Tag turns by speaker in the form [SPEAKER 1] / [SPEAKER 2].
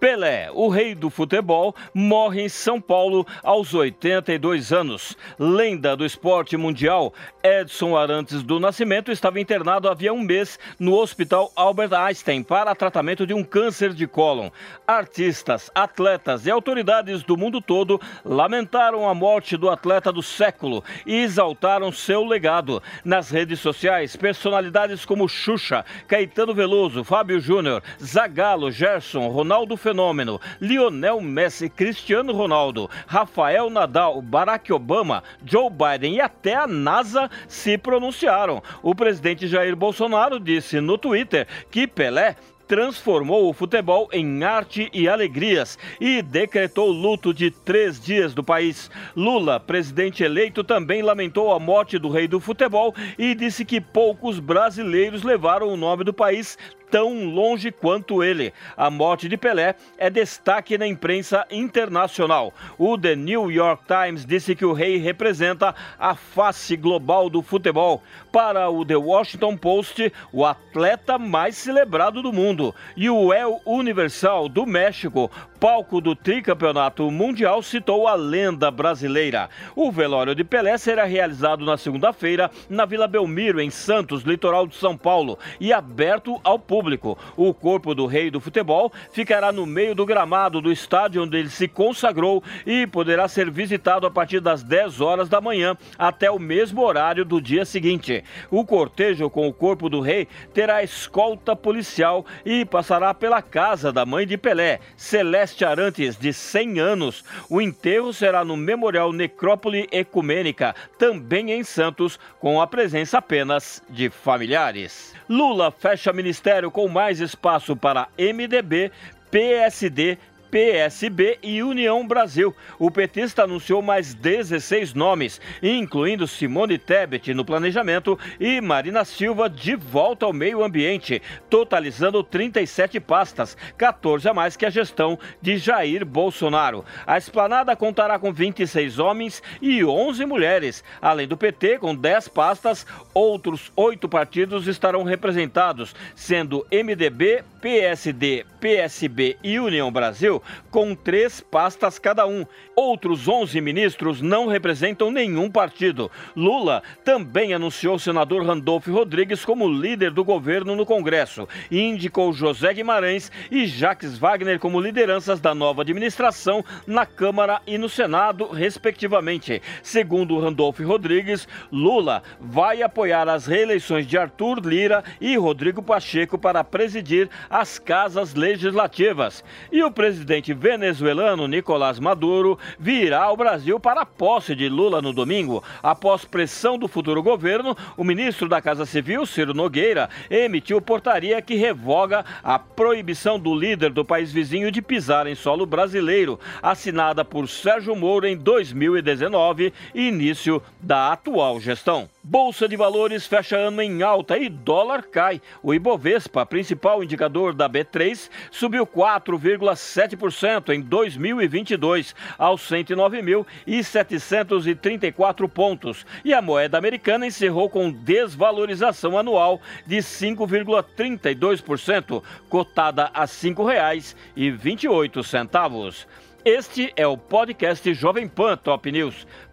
[SPEAKER 1] Pelé, o rei do futebol, morre em São Paulo aos 82 anos. Lenda do esporte mundial, Edson Arantes do Nascimento estava internado havia um mês no Hospital Albert Einstein para tratamento de um câncer de cólon. Artistas, atletas e autoridades do mundo todo lamentaram a morte do atleta do século e exaltaram seu legado. Nas redes sociais, personalidades como Xuxa, Caetano Veloso, Fábio Júnior, Zagallo, Gerson, Ronaldo Fernandes, Fenômeno, Lionel Messi, Cristiano Ronaldo, Rafael Nadal, Barack Obama, Joe Biden e até a NASA se pronunciaram. O presidente Jair Bolsonaro disse no Twitter que Pelé transformou o futebol em arte e alegrias e decretou luto de três dias do país. Lula, presidente eleito, também lamentou a morte do rei do futebol e disse que poucos brasileiros levaram o nome do país tão longe quanto ele. A morte de Pelé é destaque na imprensa internacional. O The New York Times disse que o rei representa a face global do futebol. Para o The Washington Post, o atleta mais celebrado do mundo. E o El Universal do México, palco do tricampeonato mundial, citou a lenda brasileira. O velório de Pelé será realizado na segunda-feira na Vila Belmiro, em Santos, litoral de São Paulo, e aberto ao público público. O corpo do rei do futebol ficará no meio do gramado do estádio onde ele se consagrou e poderá ser visitado a partir das 10 horas da manhã até o mesmo horário do dia seguinte. O cortejo com o corpo do rei terá escolta policial e passará pela casa da mãe de Pelé, Celeste Arantes, de 100 anos. O enterro será no Memorial Necrópole Ecumênica, também em Santos, com a presença apenas de familiares. Lula fecha ministério com mais espaço para MDB, PSD, PSB e União Brasil. O petista anunciou mais 16 nomes, incluindo Simone Tebet no planejamento e Marina Silva de volta ao meio ambiente, totalizando 37 pastas, 14 a mais que a gestão de Jair Bolsonaro. A esplanada contará com 26 homens e 11 mulheres. Além do PT, com 10 pastas, outros oito partidos estarão representados, sendo MDB, PSD, PSB e União Brasil com três pastas cada um. Outros 11 ministros não representam nenhum partido. Lula também anunciou o senador Randolfo Rodrigues como líder do governo no Congresso e indicou José Guimarães e Jacques Wagner como lideranças da nova administração na Câmara e no Senado, respectivamente. Segundo Randolfo Rodrigues, Lula vai apoiar as reeleições de Arthur Lira e Rodrigo Pacheco para presidir as casas legislativas. E o presidente presidente venezuelano Nicolás Maduro virá ao Brasil para a posse de Lula no domingo. Após pressão do futuro governo, o ministro da Casa Civil, Ciro Nogueira, emitiu portaria que revoga a proibição do líder do país vizinho de pisar em solo brasileiro, assinada por Sérgio Moro em 2019, início da atual gestão. Bolsa de Valores fecha ano em alta e dólar cai. O Ibovespa, principal indicador da B3, subiu 4,7% em 2022 aos 109.734 pontos. E a moeda americana encerrou com desvalorização anual de 5,32%, cotada a R$ 5,28. Este é o podcast Jovem Pan Top News.